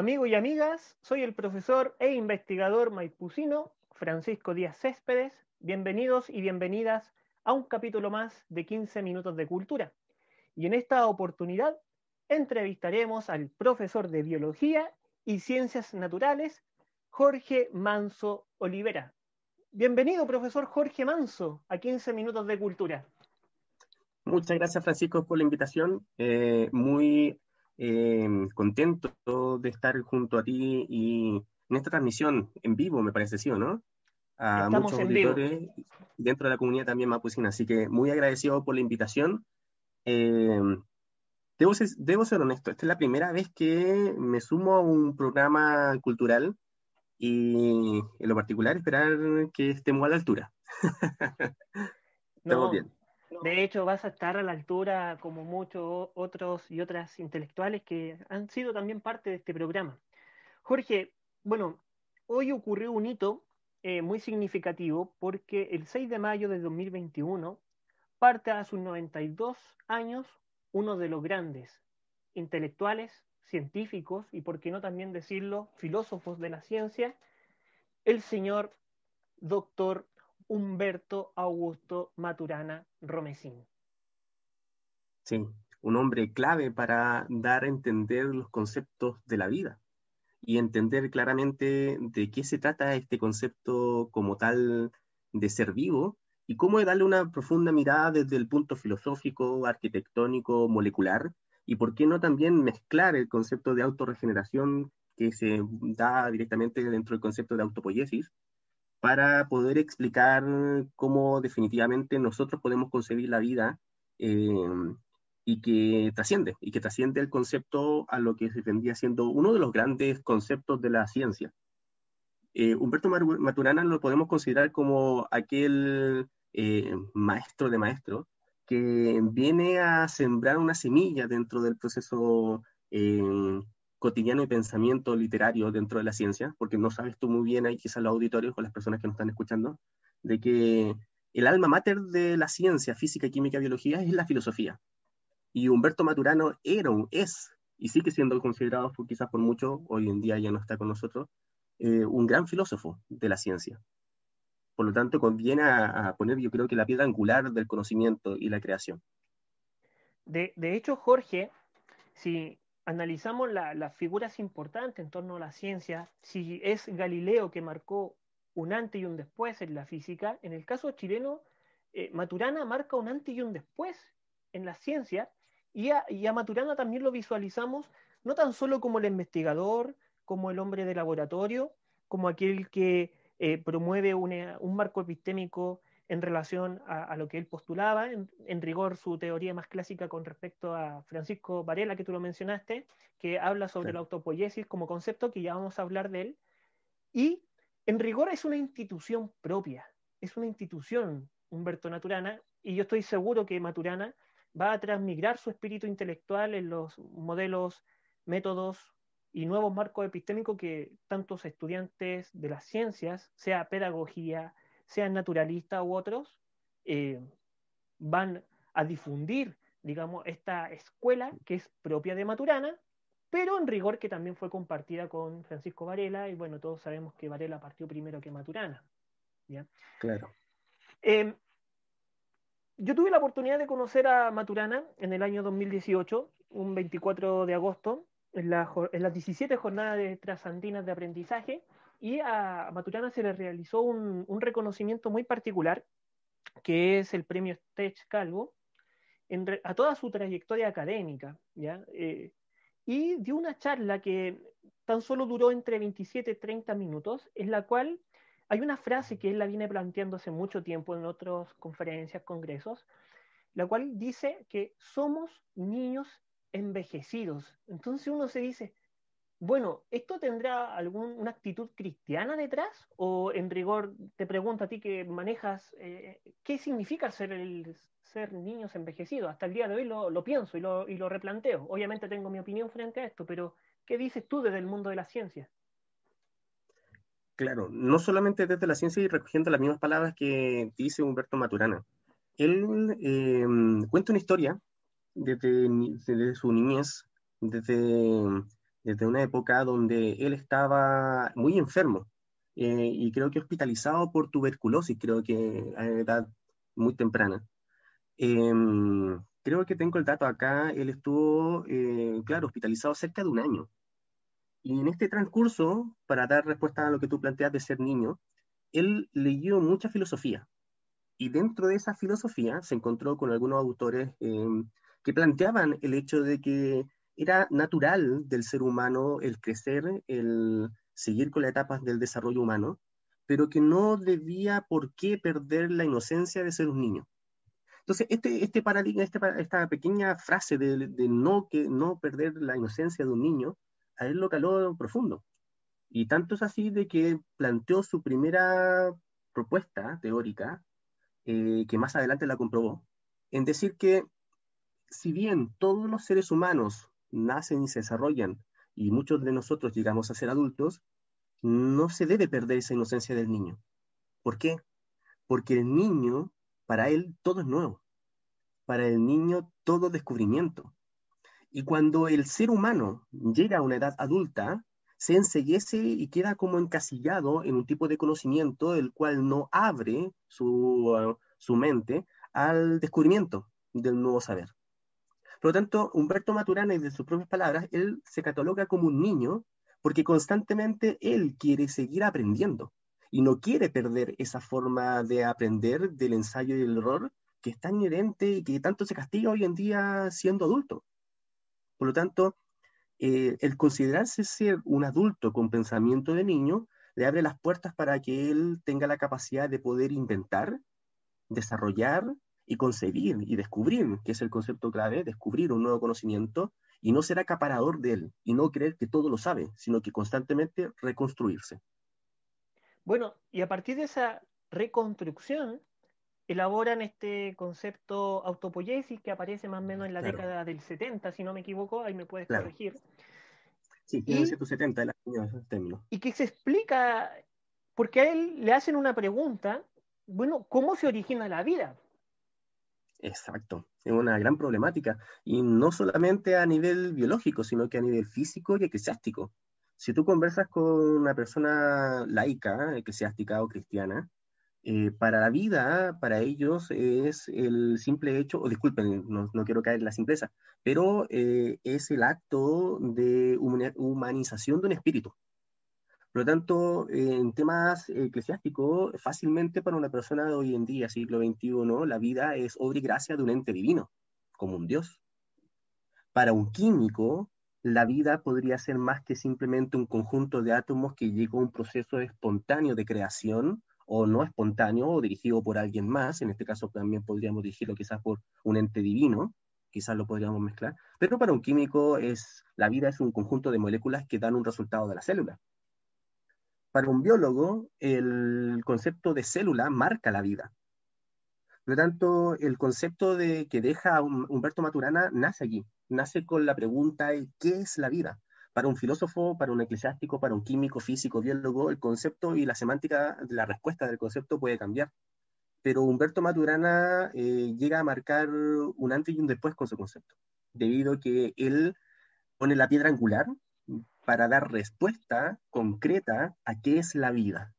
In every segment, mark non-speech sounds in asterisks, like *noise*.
Amigos y amigas, soy el profesor e investigador maipucino Francisco Díaz Céspedes. Bienvenidos y bienvenidas a un capítulo más de 15 minutos de cultura. Y en esta oportunidad entrevistaremos al profesor de biología y ciencias naturales, Jorge Manso Olivera. Bienvenido, profesor Jorge Manso, a 15 minutos de cultura. Muchas gracias, Francisco, por la invitación. Eh, muy eh, contento de estar junto a ti y en esta transmisión en vivo, me parece, ¿sí o no? A muchos auditores dentro de la comunidad también mapucina. Así que muy agradecido por la invitación. Eh, debo, ser, debo ser honesto, esta es la primera vez que me sumo a un programa cultural y en lo particular esperar que estemos a la altura. *laughs* Estamos bien. De hecho, vas a estar a la altura como muchos otros y otras intelectuales que han sido también parte de este programa. Jorge, bueno, hoy ocurrió un hito eh, muy significativo porque el 6 de mayo de 2021 parte a sus 92 años uno de los grandes intelectuales, científicos y, por qué no también decirlo, filósofos de la ciencia, el señor doctor Humberto Augusto Maturana Romesín. Sí, un hombre clave para dar a entender los conceptos de la vida y entender claramente de qué se trata este concepto como tal de ser vivo y cómo darle una profunda mirada desde el punto filosófico, arquitectónico, molecular, y por qué no también mezclar el concepto de autorregeneración que se da directamente dentro del concepto de autopoiesis para poder explicar cómo definitivamente nosotros podemos concebir la vida eh, y que trasciende, y que trasciende el concepto a lo que se vendría siendo uno de los grandes conceptos de la ciencia. Eh, Humberto Maturana lo podemos considerar como aquel eh, maestro de maestros que viene a sembrar una semilla dentro del proceso cotidiano y pensamiento literario dentro de la ciencia, porque no sabes tú muy bien ahí quizás los auditorios o las personas que nos están escuchando, de que el alma mater de la ciencia, física, química, biología es la filosofía. Y Humberto Maturano era un, es, y sigue siendo considerado quizás por muchos, hoy en día ya no está con nosotros, eh, un gran filósofo de la ciencia. Por lo tanto, conviene a, poner, yo creo que la piedra angular del conocimiento y la creación. De, de hecho, Jorge, si analizamos las figuras importantes en torno a la ciencia, si es Galileo que marcó un antes y un después en la física, en el caso chileno, eh, Maturana marca un antes y un después en la ciencia, y a, Maturana también lo visualizamos no tan solo como el investigador, como el hombre de laboratorio, como aquel que eh, promueve un marco epistémico en relación a, lo que él postulaba, en, rigor su teoría más clásica con respecto a Francisco Varela, que tú lo mencionaste, que habla sobre la autopoiesis como concepto, que ya vamos a hablar de él, y en rigor es una institución propia, es una institución, Humberto Maturana, y yo estoy seguro que Maturana va a transmigrar su espíritu intelectual en los modelos, métodos y nuevos marcos epistémicos que tantos estudiantes de las ciencias, sea pedagogía, sean naturalistas u otros, eh, van a difundir, digamos, esta escuela que es propia de Maturana, pero en rigor que también fue compartida con Francisco Varela, y bueno, todos sabemos que Varela partió primero que Maturana. ¿ya? Claro. Em, yo tuve la oportunidad de conocer a Maturana en el año 2018, un 24 de agosto, en, las 17 jornadas de trasandinas de aprendizaje, y a Maturana se le realizó un, reconocimiento muy particular, que es el premio Stech Calvo, a toda su trayectoria académica, ¿ya? Eh, y dio una charla que tan solo duró entre 27 y 30 minutos, en la cual hay una frase que él la viene planteando hace mucho tiempo en otras conferencias, congresos, la cual dice que somos niños envejecidos. Entonces uno se dice, bueno, ¿esto tendrá alguna actitud cristiana detrás? O en rigor, te pregunto a ti que manejas, eh, ¿qué significa ser, el, ser niños envejecidos? Hasta el día de hoy lo, pienso y lo, y lo, replanteo. Obviamente tengo mi opinión frente a esto, pero ¿qué dices tú desde el mundo de la ciencia? Claro, no solamente desde la ciencia y recogiendo las mismas palabras que dice Humberto Maturana. Él em, cuenta una historia desde, desde su niñez, desde desde una época donde él estaba muy enfermo eh, y creo que hospitalizado por tuberculosis, creo que a edad muy temprana. Em, creo que tengo el dato acá, él estuvo, eh, claro, hospitalizado cerca de un año. Y en este transcurso, para dar respuesta a lo que tú planteas de ser niño, él leyó mucha filosofía. Y dentro de esa filosofía se encontró con algunos autores em, que planteaban el hecho de que era natural del ser humano el crecer, el seguir con las etapas del desarrollo humano, pero que no debía por qué perder la inocencia de ser un niño. Entonces, este, este paradigma, este esta pequeña frase de, no, que, no perder la inocencia de un niño, a él lo caló profundo. Y tanto es así de que planteó su primera propuesta teórica, eh, que más adelante la comprobó, en decir que si bien todos los seres humanos nacen y se desarrollan, y muchos de nosotros llegamos a ser adultos, no se debe perder esa inocencia del niño. ¿Por qué? Porque el niño, para él, todo es nuevo. Para el niño, todo descubrimiento. Y cuando el ser humano llega a una edad adulta, se enseguece y queda como encasillado en un tipo de conocimiento el cual no abre su, su mente al descubrimiento del nuevo saber. Por lo tanto, Humberto Maturana, de sus propias palabras, él se cataloga como un niño porque constantemente él quiere seguir aprendiendo y no quiere perder esa forma de aprender del ensayo y el error que es tan inherente y que tanto se castiga hoy en día siendo adulto. Por lo tanto, eh, el considerarse ser un adulto con pensamiento de niño le abre las puertas para que él tenga la capacidad de poder inventar, desarrollar y concebir y descubrir, que es el concepto clave, descubrir un nuevo conocimiento y no ser acaparador de él y no creer que todo lo sabe, sino que constantemente reconstruirse. Bueno, y a partir de esa reconstrucción, elaboran este concepto autopoiesis que aparece más o menos en la década del 70, si no me equivoco, ahí me puedes corregir. Sí, 1970 el año término. Y que se explica, porque a él le hacen una pregunta, bueno, ¿cómo se origina la vida? Exacto, es una gran problemática, y no solamente a nivel biológico, sino que a nivel físico y eclesiástico. Si tú conversas con una persona laica, eclesiástica o cristiana, eh, para la vida, para ellos, es el simple hecho, o disculpen, no, quiero caer en la simpleza, pero eh, es el acto de humanización de un espíritu. Por lo tanto, en temas eclesiásticos, fácilmente para una persona de hoy en día, siglo XXI, la vida es obra y gracia de un ente divino, como un Dios. Para un químico, la vida podría ser más que simplemente un conjunto de átomos que llegó a un proceso espontáneo de creación o no espontáneo o dirigido por alguien más, en este caso también podríamos dirigirlo quizás por un ente divino, quizás lo podríamos mezclar, pero para un químico es, la vida es un conjunto de moléculas que dan un resultado de la célula. Para un biólogo, el concepto de célula marca la vida. Por lo tanto, el concepto de que deja Humberto Maturana nace allí, nace con la pregunta ¿qué es la vida? para un filósofo, para un eclesiástico, para un químico, físico, biólogo, el concepto y la semántica de la respuesta del concepto puede cambiar. Pero Humberto Maturana eh, llega a marcar un antes y un después con su concepto, debido a que él pone la piedra angular para dar respuesta concreta a qué es la vida,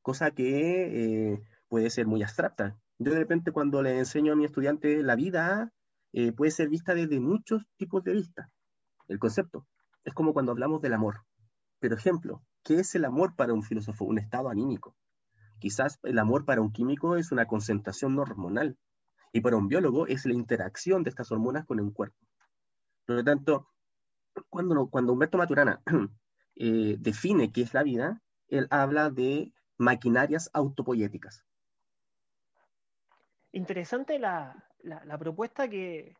cosa que eh, puede ser muy abstracta. Yo de repente cuando le enseño a mi estudiante la vida, eh, puede ser vista desde muchos tipos de vista, el concepto es como cuando hablamos del amor. Pero ejemplo, ¿qué es el amor para un filósofo? Un estado anímico. Quizás el amor para un químico es una concentración hormonal y para un biólogo es la interacción de estas hormonas con el cuerpo. Por lo tanto, cuando, cuando Humberto Maturana *clears throat* eh, define qué es la vida, él habla de maquinarias autopoyéticas. Interesante la, propuesta que,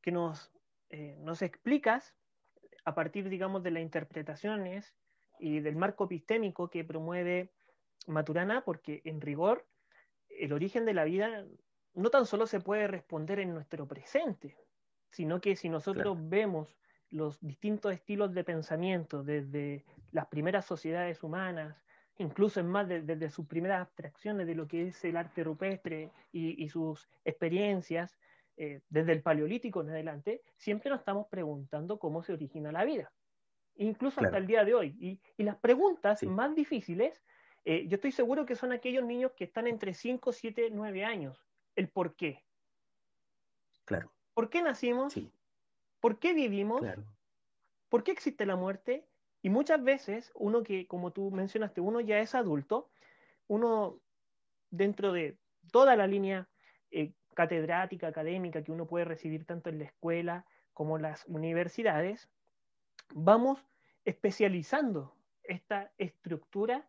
que nos, eh, nos explicas, a partir, digamos, de las interpretaciones y del marco epistémico que promueve Maturana, porque en rigor el origen de la vida no tan solo se puede responder en nuestro presente, sino que si nosotros vemos los distintos estilos de pensamiento desde las primeras sociedades humanas, incluso en más desde sus primeras abstracciones de lo que es el arte rupestre y sus experiencias, eh, desde el paleolítico en adelante, siempre nos estamos preguntando cómo se origina la vida. incluso hasta el día de hoy. Y, las preguntas más difíciles, eh, yo estoy seguro que son aquellos niños que están entre 5, 7, 9 años. El por qué. Claro. ¿Por qué nacimos? ¿Por qué vivimos? ¿Por qué existe la muerte? Y muchas veces uno que, como tú mencionaste, uno ya es adulto, uno dentro de toda la línea eh, catedrática, académica que uno puede recibir tanto en la escuela como en las universidades, vamos especializando esta estructura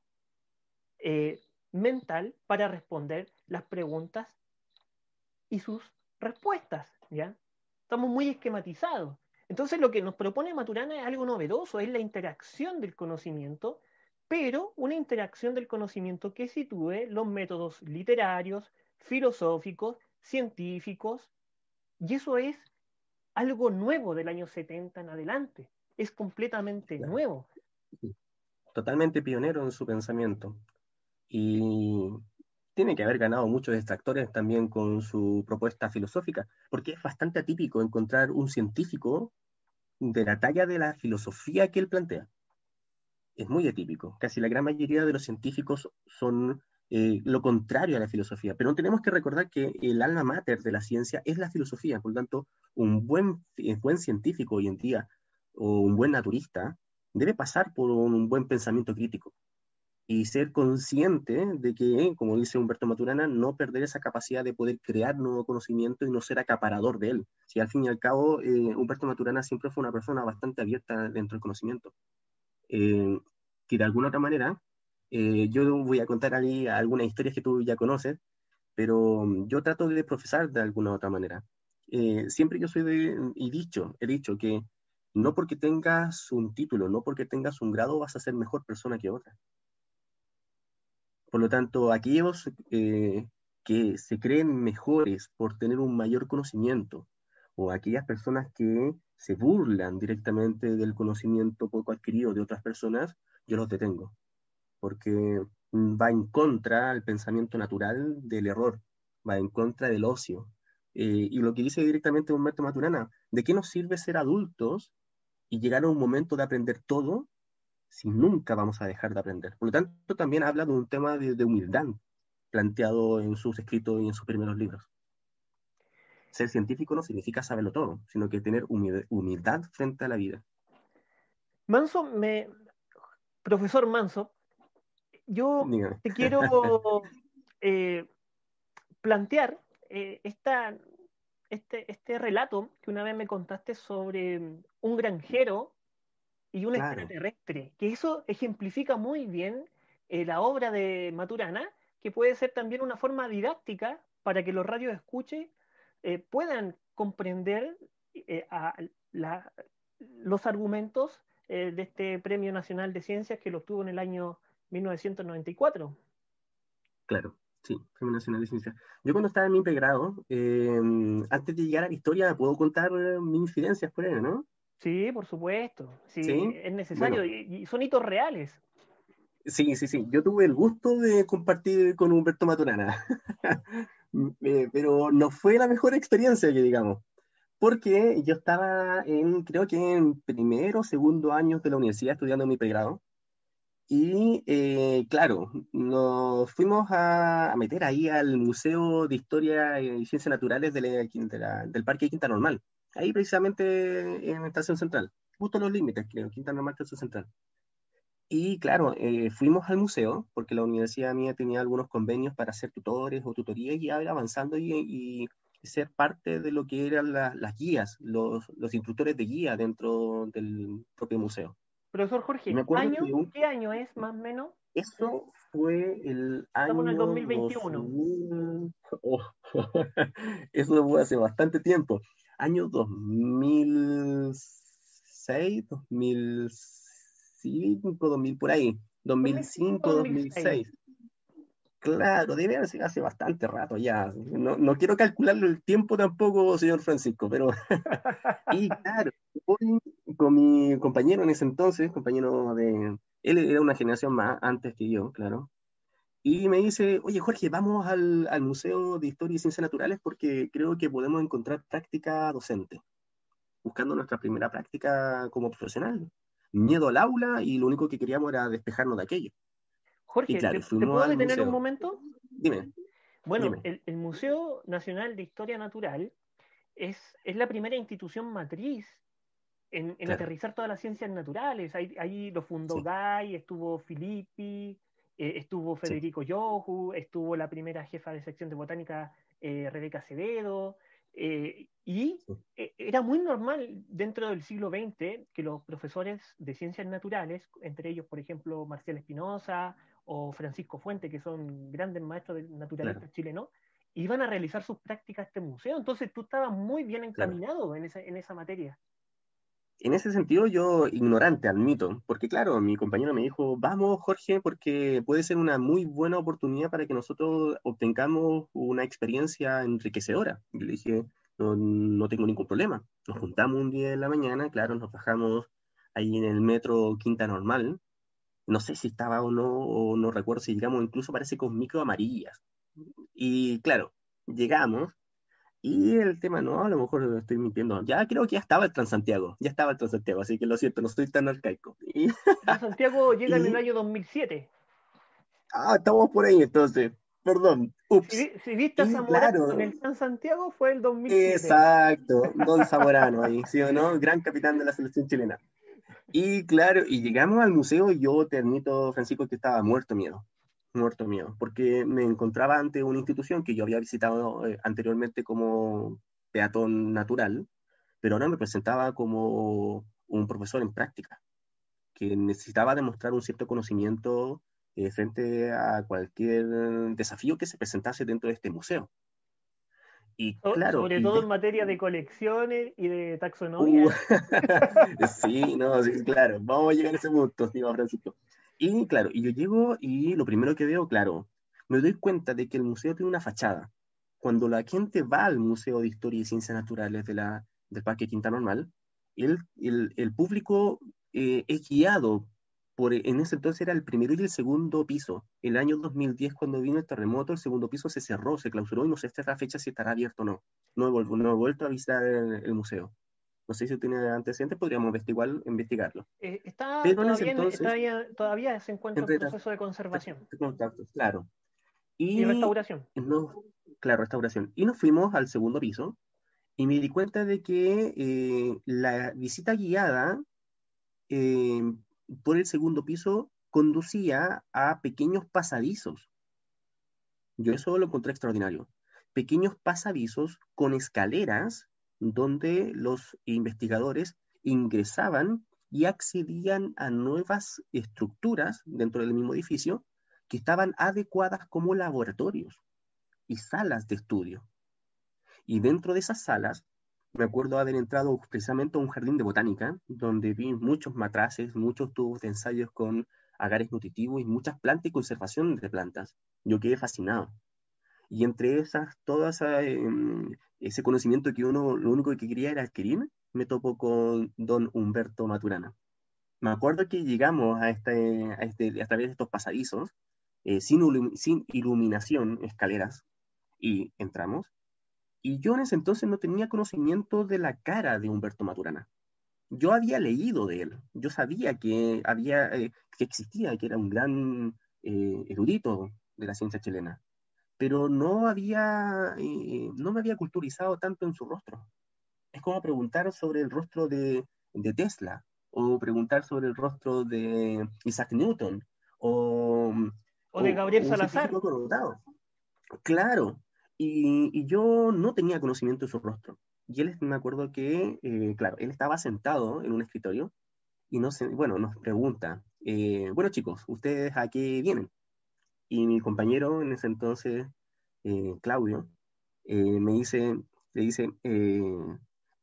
eh, mental para responder las preguntas y sus respuestas, ¿ya? Estamos muy esquematizados. Entonces lo que nos propone Maturana es algo novedoso, es la interacción del conocimiento, pero una interacción del conocimiento que sitúe los métodos literarios, filosóficos, científicos, y eso es algo nuevo del año 70 en adelante, es completamente nuevo. Totalmente pionero en su pensamiento. Y tiene que haber ganado muchos extractores también con su propuesta filosófica, porque es bastante atípico encontrar un científico de la talla de la filosofía que él plantea. Es muy atípico. Casi la gran mayoría de los científicos son eh, lo contrario a la filosofía, pero tenemos que recordar que el alma mater de la ciencia es la filosofía. Por lo tanto, un buen, eh, buen científico hoy en día o un buen naturista debe pasar por un buen pensamiento crítico y ser consciente de que, como dice Humberto Maturana, no perder esa capacidad de poder crear nuevo conocimiento y no ser acaparador de él. Si al fin y al cabo, eh, Humberto Maturana siempre fue una persona bastante abierta dentro del conocimiento, eh, que de alguna otra manera, eh, yo voy a contar ahí algunas historias que tú ya conoces, pero yo trato de profesar de alguna otra manera. siempre yo soy de, y dicho, he dicho que no porque tengas un título, no porque tengas un grado vas a ser mejor persona que otra. Por lo tanto, aquellos eh, que se creen mejores por tener un mayor conocimiento, o aquellas personas que se burlan directamente del conocimiento poco adquirido de otras personas, yo los detengo, porque va en contra del pensamiento natural del error, va en contra del ocio. Eh, y lo que dice directamente Humberto Maturana, ¿de qué nos sirve ser adultos y llegar a un momento de aprender todo si nunca vamos a dejar de aprender. Por lo tanto, también habla de un tema de, humildad planteado en sus escritos y en sus primeros libros. Ser científico no significa saberlo todo, sino que tener humildad frente a la vida. Manso, me, profesor Manso, yo te quiero *laughs* eh, plantear eh, esta, este, este relato que una vez me contaste sobre un granjero y un extraterrestre, que eso ejemplifica muy bien eh, la obra de Maturana, que puede ser también una forma didáctica para que los radios escuche eh, puedan comprender eh, los argumentos de este Premio Nacional de Ciencias que lo obtuvo en el año 1994. Claro, sí, Premio Nacional de Ciencias. Yo cuando estaba en mi pregrado, antes de llegar a la historia, puedo contar mis incidencias por ahí, ¿no? Sí, por supuesto. Sí, es necesario. Y, son hitos reales. Sí, sí, sí. Yo tuve el gusto de compartir con Humberto Maturana, *laughs* eh, pero no fue la mejor experiencia que digamos, porque yo estaba en, creo que en primero o segundo año de la universidad estudiando mi pregrado, y eh, claro, nos fuimos a, meter ahí al Museo de Historia y Ciencias Naturales del Parque Quinta Normal ahí precisamente en Estación Central, justo los límites, creo, Quinta Normal, Estación Central. Y claro, eh, fuimos al museo, porque la universidad mía tenía algunos convenios para hacer tutores o tutorías y ir avanzando y, ser parte de lo que eran las guías, los, los, instructores de guía dentro del propio museo. Profesor Jorge, ¿qué año es más o menos? Eso fue el año... Estamos en el 2021. *laughs* *laughs* eso fue hace bastante tiempo año 2006, 2005, 2000 por ahí, 2005, 2006. Claro, debe sido hace bastante rato ya. No, no quiero calcularlo el tiempo tampoco, señor Francisco, pero. *laughs* y claro, con mi compañero en ese entonces, compañero de. Él era una generación más antes que yo, claro. Y me dice, oye Jorge, vamos al, al, Museo de Historia y Ciencias Naturales porque creo que podemos encontrar práctica docente, buscando nuestra primera práctica como profesional. miedo al aula y lo único que queríamos era despejarnos de aquello. Jorge, ¿te, puedo detener un momento? Dime. Bueno, El, Museo Nacional de Historia Natural es, es la primera institución matriz en, aterrizar todas las ciencias naturales. Ahí, lo fundó Guy, estuvo Filippi, eh, estuvo Federico Yohu, estuvo la primera jefa de sección de botánica, eh, Rebeca Acevedo, eh, y era muy normal dentro del siglo XX que los profesores de ciencias naturales, entre ellos, por ejemplo, Marcial Espinosa o Francisco Fuente, que son grandes maestros de naturalistas chilenos, iban a realizar sus prácticas en este museo. Entonces tú estabas muy bien encaminado en, esa, en esa materia en ese sentido yo ignorante admito, porque claro, mi compañero me dijo, vamos Jorge, porque puede ser una muy buena oportunidad para que nosotros obtengamos una experiencia enriquecedora. Yo le dije, no, no tengo ningún problema. Nos juntamos un día en la mañana, claro, nos bajamos ahí en el metro Quinta Normal. No sé si estaba o no, o no recuerdo si llegamos, incluso parece con micro amarillas. Y claro, llegamos y el tema, no, a lo mejor estoy mintiendo. Ya creo que ya estaba el Transantiago, ya estaba el Transantiago, así que lo siento, no estoy tan arcaico. Y... Transantiago *laughs* llega en el año 2007. Ah, estamos por ahí entonces, perdón. Si, viste a Zamorano en el Transantiago fue el 2007. Exacto, Don Zamorano ahí, *laughs* ¿sí o no? Gran capitán de la selección chilena. Y claro, y llegamos al museo y yo te admito, Francisco, que estaba muerto miedo muerto mío, porque me encontraba ante una institución que yo había visitado eh, anteriormente como peatón natural, pero ahora me presentaba como un profesor en práctica, que necesitaba demostrar un cierto conocimiento eh, frente a cualquier desafío que se presentase dentro de este museo. Y claro, Sobre todo en materia de colecciones y de taxonomía. Uh, *laughs* sí, no, sí, claro, vamos a llegar a ese punto, digo *laughs* Francisco. Y claro, y yo llego y lo primero que veo, claro, me doy cuenta de que el museo tiene una fachada. Cuando la gente va al Museo de Historia y Ciencias Naturales de del Parque Quinta Normal, el, el, el público eh, es guiado por, en ese entonces era el primero y el segundo piso. El año 2010, cuando vino el terremoto, el segundo piso se cerró, se clausuró y no sé hasta la fecha si estará abierto o no. No he vuelto a visitar el museo. No sé si tiene antecedentes, podríamos investigar, investigarlo. Eh, está, todavía, todavía, se encuentra en proceso de conservación. claro. Y, restauración. claro, restauración. Y nos fuimos al segundo piso y me di cuenta de que eh, la visita guiada eh, por el segundo piso conducía a pequeños pasadizos. Yo eso lo encontré extraordinario. Pequeños pasadizos con escaleras donde los investigadores ingresaban y accedían a nuevas estructuras dentro del mismo edificio que estaban adecuadas como laboratorios y salas de estudio. Y dentro de esas salas, me acuerdo haber entrado precisamente a un jardín de botánica, donde vi muchos matraces, muchos tubos de ensayos con agares nutritivos y muchas plantas y conservación de plantas. Yo quedé fascinado. Y entre esas, todo em, ese conocimiento que uno lo único que quería era adquirir, me topo con don Humberto Maturana. Me acuerdo que llegamos a, este, a, este, a través de estos pasadizos, eh, sin, sin iluminación, escaleras, y entramos. Y yo en ese entonces no tenía conocimiento de la cara de Humberto Maturana. Yo había leído de él, yo sabía que, había, eh, que existía, que era un gran eh, erudito de la ciencia chilena pero no había, eh, no me había culturizado tanto en su rostro. Es como preguntar sobre el rostro de, de Tesla, o preguntar sobre el rostro de Isaac Newton, o, o de Gabriel Salazar. Claro, y, y, yo no tenía conocimiento de su rostro. Y él, me acuerdo que, eh, claro, él estaba sentado en un escritorio y no bueno, nos pregunta, eh, bueno chicos, ¿ustedes a qué vienen? Y mi compañero en ese entonces, eh, Claudio, eh, me dice, le dice, eh,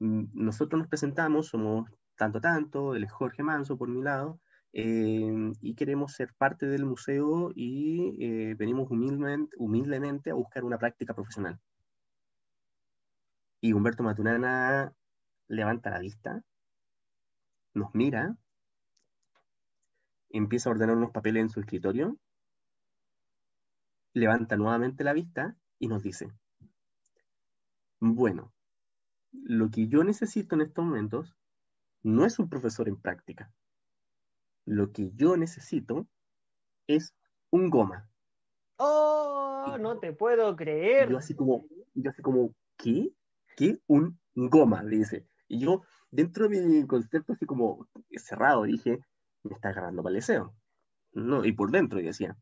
nosotros nos presentamos, somos tanto tanto, él es Jorge Manso por mi lado, y queremos ser parte del museo y venimos humildemente, humildemente a buscar una práctica profesional. Y Humberto Maturana levanta la vista, nos mira, empieza a ordenar unos papeles en su escritorio levanta nuevamente la vista y nos dice, bueno, lo que yo necesito en estos momentos no es un profesor en práctica, lo que yo necesito es un goma. Oh, no te puedo creer. Yo así como, yo así como, ¿qué? ¿Qué? Un goma, dice. Y yo, dentro de mi concepto así como cerrado, dije, me está agarrando para el deseo. No, y por dentro, y decía,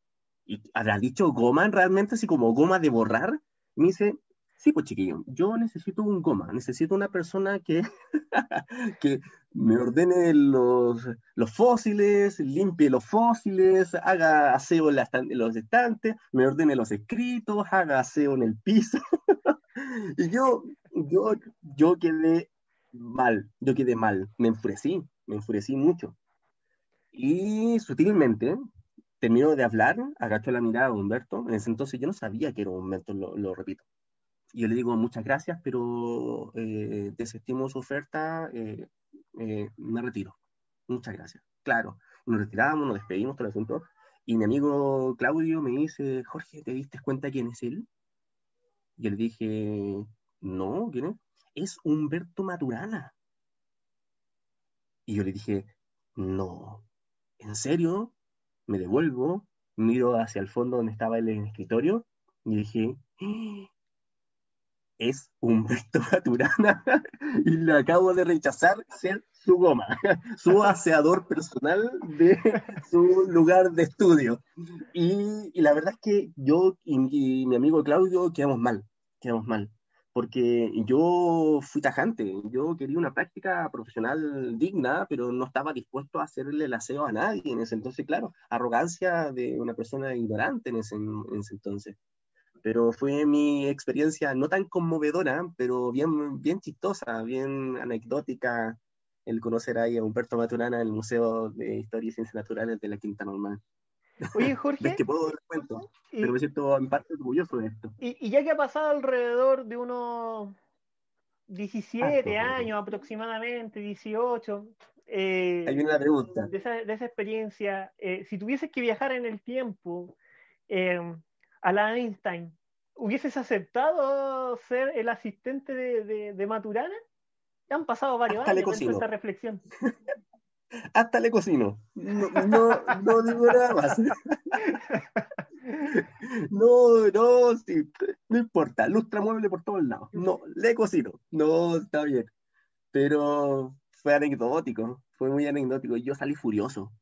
¿y habrá dicho goma realmente así como goma de borrar? me dice, sí, pues chiquillo, yo necesito un goma, necesito una persona que, *laughs* que me ordene los, los fósiles, limpie los fósiles, haga aseo en, los estantes, me ordene los escritos, haga aseo en el piso. *laughs* y yo, yo, yo quedé mal, yo quedé mal, me enfurecí, me enfurecí mucho. Y sutilmente, terminó de hablar, agachó la mirada a Humberto. En ese entonces yo no sabía que era Humberto, lo, repito. Y yo le digo muchas gracias, pero eh, desestimo su oferta, eh, eh, me retiro. Muchas gracias. Claro, nos retiramos, nos despedimos todo el asunto. Y mi amigo Claudio me dice, Jorge, ¿te diste cuenta quién es él? Y él dije, no, ¿quién es? Es Humberto Maturana. Y yo le dije, no, ¿en serio? Me devuelvo, miro hacia el fondo donde estaba el escritorio y dije, ¡Ah! es Humberto *laughs* Maturana *laughs* y le acabo de rechazar ser su goma, *laughs* su aseador personal de su lugar de estudio. Y, la verdad es que yo y mi amigo Claudio quedamos mal, quedamos mal porque yo fui tajante, yo quería una práctica profesional digna, pero no estaba dispuesto a hacerle el aseo a nadie en ese entonces, claro, arrogancia de una persona ignorante en ese, entonces. Pero fue mi experiencia no tan conmovedora, pero bien, bien chistosa, bien anecdótica, el conocer ahí a Humberto Maturana en el Museo de Historia y Ciencias Naturales de la Quinta Normal. Oye, *laughs* Jorge. que puedo dar cuenta, pero me siento en parte orgulloso de esto. Y, ya que ha pasado alrededor de unos 17 años aproximadamente, 18. Eh, Hay una pregunta. De esa, de esa experiencia, eh, si tuvieses que viajar en el tiempo eh, a la Einstein, ¿hubieses aceptado ser el asistente de, de, Maturana? Han pasado varios años de esta reflexión. *laughs* hasta le cocino. No, no, digo nada más. *laughs* No, no, sí, no importa, lustra mueble por todos lados. No, le cocino. No, está bien. Pero fue anecdótico, fue muy anecdótico. Yo salí furioso,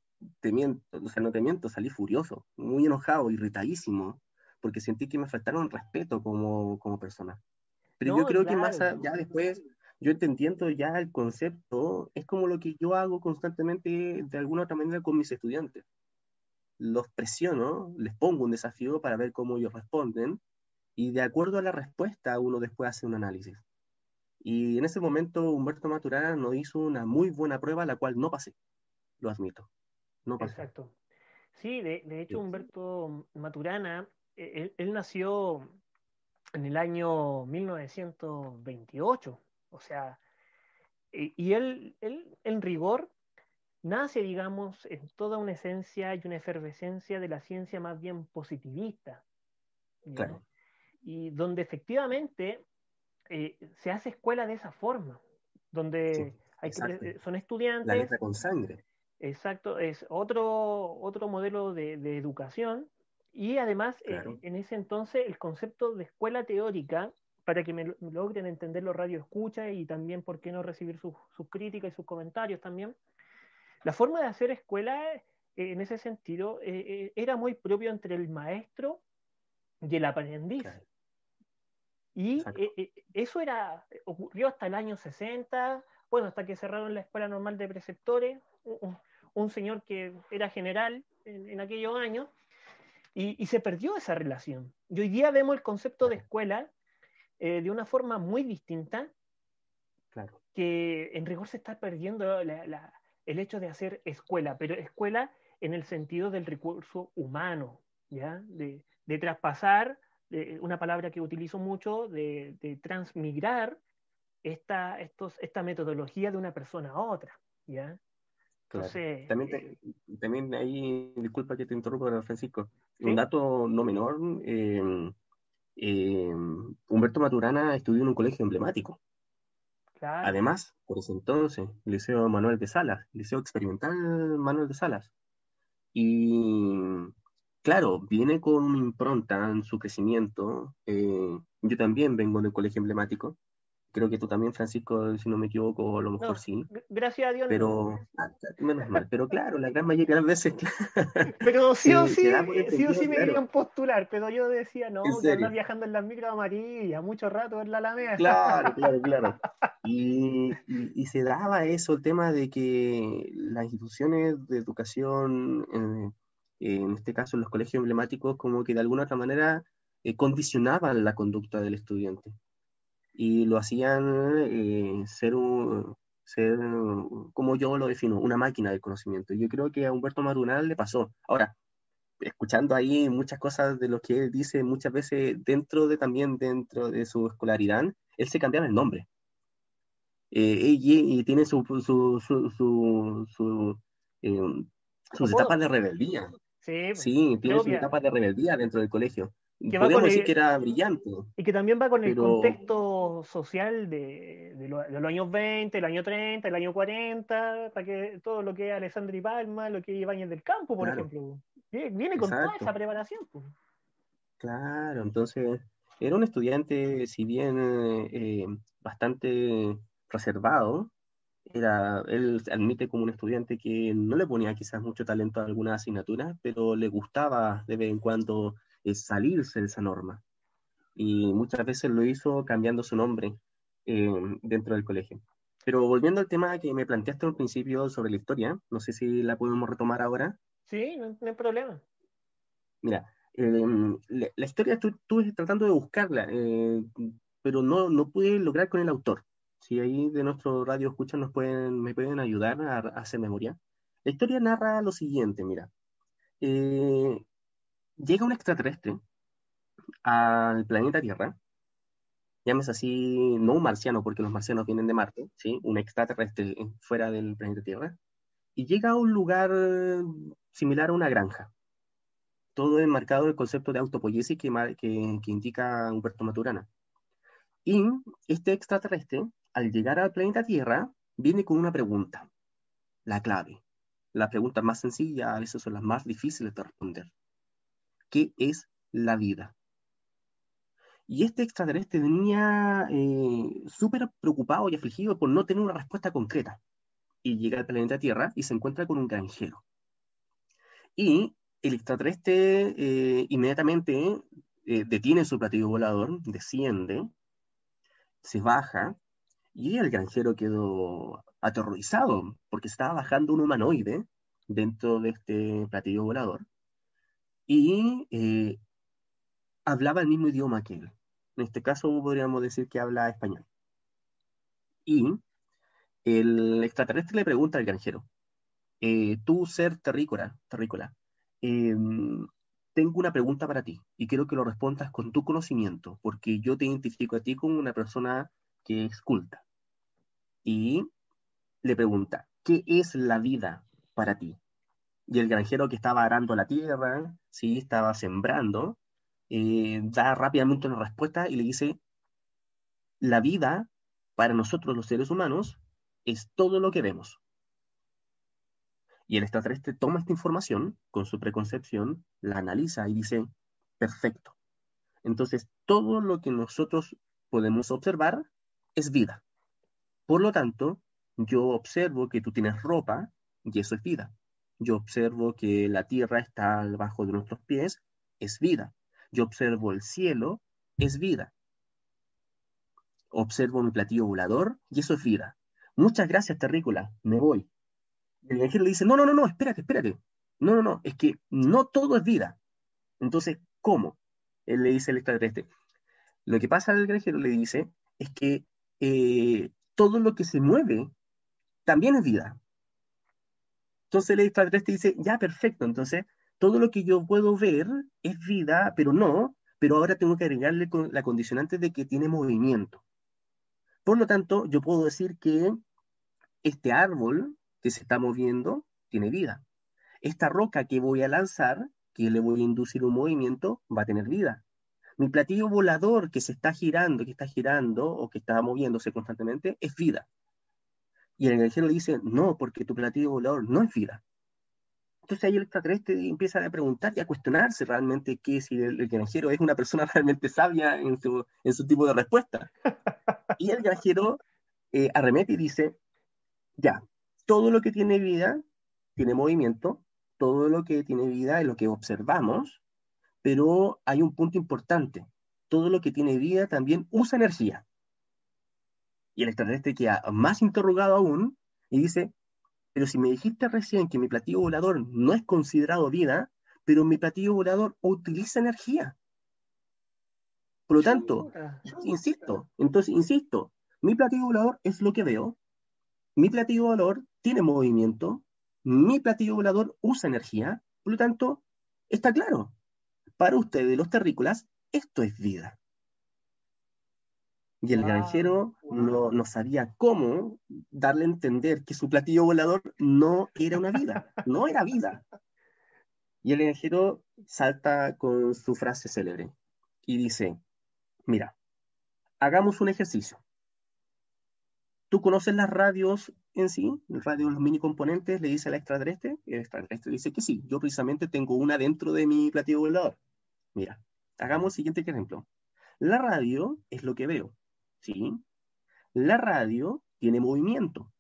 te miento, o sea, no te miento, salí furioso, muy enojado, irritadísimo, porque sentí que me faltaron respeto como, como persona. Pero yo creo que más allá después yo entendiendo ya el concepto, es como lo que yo hago constantemente de alguna otra manera con mis estudiantes. Los presiono, les pongo un desafío para ver cómo ellos responden y de acuerdo a la respuesta uno después hace un análisis. Y en ese momento Humberto Maturana nos hizo una muy buena prueba, la cual no pasé, lo admito. No pasé. Exacto. Sí, de, hecho Humberto Maturana, e, él, él nació en el año 1928 o sea, y él, él en rigor nace, digamos, en toda una esencia y una efervescencia de la ciencia más bien positivista. Y donde efectivamente eh, se hace escuela de esa forma, donde hay que, son estudiantes. La letra con sangre. Exacto, es otro, otro modelo de, educación. Y además, eh, en ese entonces, el concepto de escuela teórica para que me logren entender los radio escucha y también, ¿por qué no recibir sus, críticas y sus comentarios también? La forma de hacer escuela eh, en ese sentido eh, eh, era muy propio entre el maestro y el aprendiz. Y eso era, ocurrió hasta el año 60, bueno, hasta que cerraron la escuela normal de preceptores, un, señor que era general en, aquellos años, y, y, se perdió esa relación. Y hoy día vemos el concepto de escuela eh, de una forma muy distinta, claro. que en rigor se está perdiendo el hecho de hacer escuela, pero escuela en el sentido del recurso humano, ¿ya? De, traspasar, una palabra que utilizo mucho, de, transmigrar esta, estos, esta metodología de una persona a otra, ¿ya? Entonces, también, eh, también ahí, disculpa que te interrumpa, Francisco, un dato no menor, eh, eh, Humberto Maturana estudió en un colegio emblemático. Además, por ese entonces, Liceo Manuel de Salas, Liceo Experimental Manuel de Salas. Y claro, viene con una impronta en su crecimiento. Eh, yo también vengo del colegio emblemático, Creo que tú también, Francisco, si no me equivoco, a lo mejor sí. Gracias a Dios. Pero, menos mal. Pero claro, la gran mayoría de las veces. *laughs* pero sí o sí, sí o sí me querían postular, pero yo decía, no, que andas viajando en las micro amarillas, mucho rato en la Alameda. Claro, *laughs* claro, claro. Y, y, se daba eso, el tema de que las instituciones de educación, en, en este caso los colegios emblemáticos, como que de alguna otra manera eh, condicionaban la conducta del estudiante y lo hacían eh, ser, ser, como yo lo defino, una máquina de conocimiento. Yo creo que a Humberto Madunal le pasó. Ahora, escuchando ahí muchas cosas de lo que él dice muchas veces dentro de también dentro de su escolaridad, él se cambiaba el nombre. Eh, y, tiene su, su, su, su eh, sus etapas de rebeldía. Sí, sí tiene sus etapas de rebeldía dentro del colegio que Podemos decir que era brillante. Y que también va con el contexto social de, los años 20, el año 30, el año 40, para que todo lo que es Alessandri Palma, lo que es Ibáñez del Campo, por ejemplo. Viene con toda esa preparación. Claro, entonces era un estudiante, si bien eh, bastante reservado, era, él admite como un estudiante que no le ponía quizás mucho talento a alguna asignatura, pero le gustaba de vez en cuando es salirse de esa norma. Y muchas veces lo hizo cambiando su nombre eh, dentro del colegio. Pero volviendo al tema que me planteaste al principio sobre la historia, no sé si la podemos retomar ahora. Sí, no, hay problema. Mira, em, la, historia estuve tratando de buscarla, eh, pero no, no pude lograr con el autor. Si ahí de nuestro radio escucha nos pueden, me pueden ayudar a, hacer memoria. La historia narra lo siguiente, mira. Eh, llega un extraterrestre al planeta Tierra, llames así, no un marciano, porque los marcianos vienen de Marte, ¿sí? un extraterrestre fuera del planeta Tierra, y llega a un lugar similar a una granja. Todo enmarcado en el concepto de autopoiesis que, que, que indica Humberto Maturana. Y este extraterrestre, al llegar al planeta Tierra, viene con una pregunta, la clave. Las preguntas más sencillas a veces son las más difíciles de responder qué es la vida. Y este extraterrestre venía eh, súper preocupado y afligido por no tener una respuesta concreta. Y llega al planeta Tierra y se encuentra con un granjero. Y el extraterrestre eh, inmediatamente eh, detiene su platillo volador, desciende, se baja, y el granjero quedó aterrorizado porque estaba bajando un humanoide dentro de este platillo volador y hablaba el mismo idioma que él. En este caso podríamos decir que habla español. Y el extraterrestre le pregunta al granjero, eh, tú ser terrícola, terrícola em, tengo una pregunta para ti y quiero que lo respondas con tu conocimiento, porque yo te identifico a ti como una persona que es culta. Y le pregunta, ¿qué es la vida para ti? Y el granjero que estaba arando la tierra, ¿sí? estaba sembrando, eh, da rápidamente una respuesta y le dice, la vida para nosotros los seres humanos es todo lo que vemos. Y el extraterrestre toma esta información con su preconcepción, la analiza y dice, perfecto. Entonces, todo lo que nosotros podemos observar es vida. Por lo tanto, yo observo que tú tienes ropa y eso es vida. Yo observo que la tierra está debajo de nuestros pies, es vida. Yo observo el cielo, es vida. Observo mi platillo volador y eso es vida. Muchas gracias, terrícola, me voy. El granjero le dice, no, no, no, no, espérate, espérate. No, no, no, es que no todo es vida. Entonces, ¿cómo? Él le dice al extraterrestre. Lo que pasa al granjero le dice es que eh, todo lo que se mueve también es vida. Entonces el extraterrestre dice, ya, perfecto, entonces todo lo que yo puedo ver es vida, pero no, pero ahora tengo que agregarle la condicionante de que tiene movimiento. Por lo tanto, yo puedo decir que este árbol que se está moviendo tiene vida. Esta roca que voy a lanzar, que le voy a inducir un movimiento, va a tener vida. Mi platillo volador que se está girando, que está girando o que está moviéndose constantemente es vida. Y el granjero le dice, no, porque tu platillo volador no es vida. Entonces ahí el extraterrestre empieza a preguntar y a cuestionarse realmente qué si el, granjero es una persona *laughs* realmente sabia en su, en su tipo de respuesta. Y el granjero eh, arremete y dice, ya, todo lo que tiene vida tiene movimiento, todo lo que tiene vida es lo que observamos, pero hay un punto importante, todo lo que tiene vida también usa energía. Y el extraterrestre queda más interrogado aún y dice, pero si me dijiste recién que mi platillo volador no es considerado vida, pero mi platillo volador utiliza energía. Por lo tanto, insisto, entonces insisto, mi platillo volador es lo que veo, mi platillo volador tiene movimiento, mi platillo volador usa energía, por lo tanto, está claro, para ustedes los terrícolas, esto es vida. Y el granjero no, no, sabía cómo darle a entender que su platillo volador no era una vida, no era vida. Y el granjero salta con su frase célebre y dice, mira, hagamos un ejercicio. ¿Tú conoces las radios en sí? Las radios, los mini componentes, le dice al extraterrestre. El extraterrestre dice que sí, yo precisamente tengo una dentro de mi platillo volador. Mira, hagamos el siguiente ejemplo. La radio es lo que veo. ¿Sí? La radio tiene movimiento,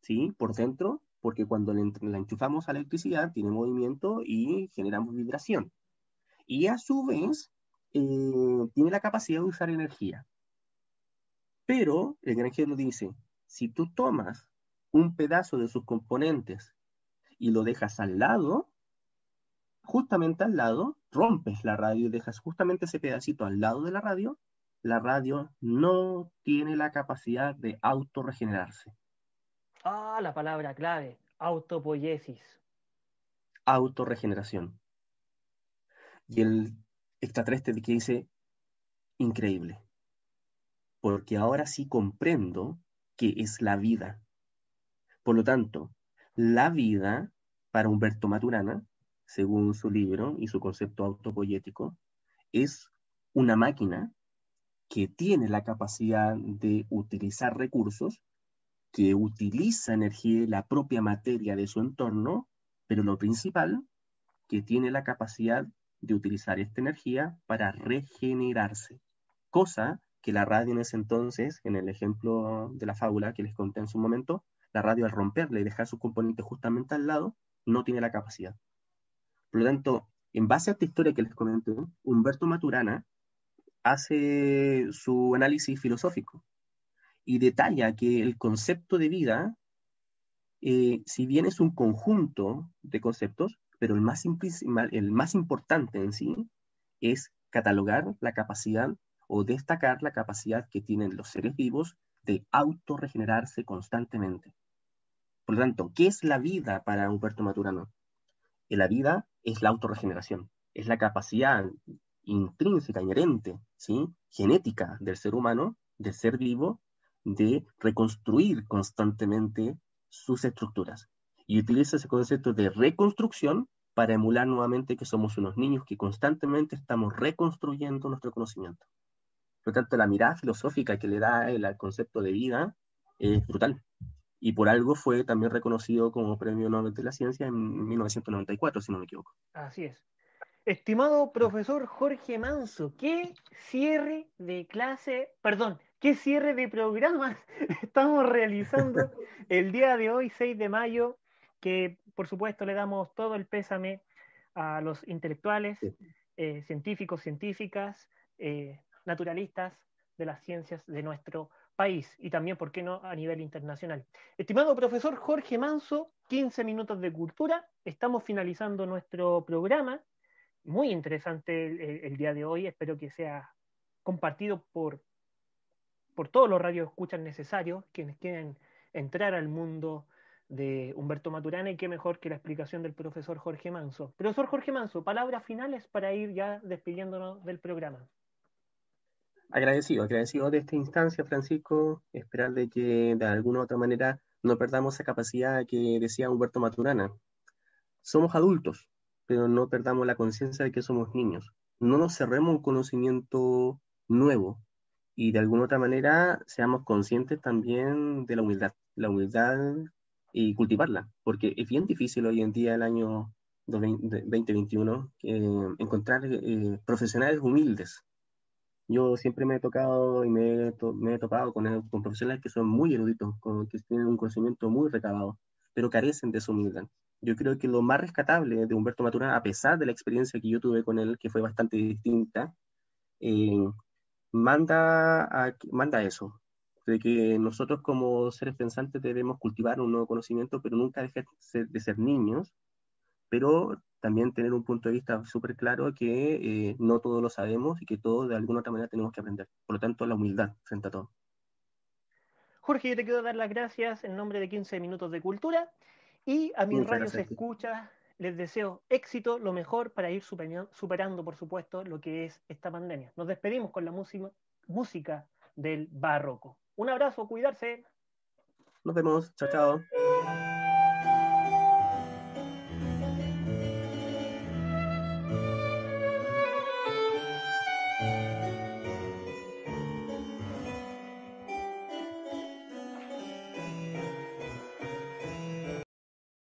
¿sí? Por dentro, porque cuando la enchufamos a la electricidad tiene movimiento y generamos vibración. Y a su vez, eh, tiene la capacidad de usar energía. Pero el granjero dice, si tú tomas un pedazo de sus componentes y lo dejas al lado, justamente al lado, rompes la radio y dejas justamente ese pedacito al lado de la radio, la radio no tiene la capacidad de autorregenerarse. Ah, la palabra clave, autopoiesis. Autorregeneración. Y el extraterrestre que dice, increíble, porque ahora sí comprendo que es la vida. Por lo tanto, la vida para Humberto Maturana, según su libro y su concepto autopoyético, es una máquina que tiene la capacidad de utilizar recursos, que utiliza energía y la propia materia de su entorno, pero lo principal, que tiene la capacidad de utilizar esta energía para regenerarse, cosa que la radio en ese entonces, en el ejemplo de la fábula que les conté en su momento, la radio al romperle y dejar sus componentes justamente al lado, no tiene la capacidad. Por lo tanto, en base a esta historia que les comenté, Humberto Maturana hace su análisis filosófico y detalla que el concepto de vida, eh, si bien es un conjunto de conceptos, pero el más, el más importante en sí es catalogar la capacidad o destacar la capacidad que tienen los seres vivos de autorregenerarse constantemente. Por lo tanto, ¿qué es la vida para Humberto Maturano? La vida es la autorregeneración, es la capacidad intrínseca, inherente, ¿sí? genética del ser humano, del ser vivo, de reconstruir constantemente sus estructuras. Y utiliza ese concepto de reconstrucción para emular nuevamente que somos unos niños que constantemente estamos reconstruyendo nuestro conocimiento. Por lo tanto, la mirada filosófica que le da el concepto de vida es brutal. Y por algo fue también reconocido como Premio Nobel de la Ciencia en 1994, si no me equivoco. Así es. Estimado profesor Jorge Manso, ¿qué cierre de clase, perdón, qué cierre de programas *laughs* estamos realizando el día de hoy, 6 de mayo, que por supuesto le damos todo el pésame a los intelectuales, eh, científicos, científicas, eh, naturalistas de las ciencias de nuestro país y también, ¿por qué no?, a nivel internacional. Estimado profesor Jorge Manso, 15 minutos de cultura, estamos finalizando nuestro programa muy interesante el, día de hoy. Espero que sea compartido por, por todos los radios escuchan necesarios, quienes quieren entrar al mundo de Humberto Maturana y qué mejor que la explicación del profesor Jorge Manso. Profesor Jorge Manso, palabras finales para ir ya despidiéndonos del programa. Agradecido, agradecido de esta instancia, Francisco, esperar de que de alguna u otra manera no perdamos esa capacidad que decía Humberto Maturana. Somos adultos, pero no perdamos la conciencia de que somos niños. no nos cerremos un conocimiento nuevo y de alguna otra manera seamos conscientes también de la humildad, la humildad y cultivarla, porque es bien difícil hoy en día, el año 2021, eh, encontrar eh, profesionales humildes. Yo siempre me he tocado y me he, me he topado con, con, profesionales que son muy eruditos, con, que tienen un conocimiento muy recabado, pero carecen de su humildad. Yo creo que lo más rescatable de Humberto Maturana, a pesar de la experiencia que yo tuve con él, que fue bastante distinta, eh, manda, a, manda eso, de que nosotros como seres pensantes debemos cultivar un nuevo conocimiento, pero nunca dejar de ser niños, pero también tener un punto de vista súper claro que eh, no todo lo sabemos y que todo de alguna otra manera tenemos que aprender. Por lo tanto, la humildad frente a todo. Jorge, yo te quiero dar las gracias en nombre de 15 Minutos de Cultura y a mis radios escucha les deseo éxito, lo mejor para ir superando, por supuesto, lo que es esta pandemia. Nos despedimos con la música, música del barroco. Un abrazo, cuidarse. Nos vemos, chao, chao.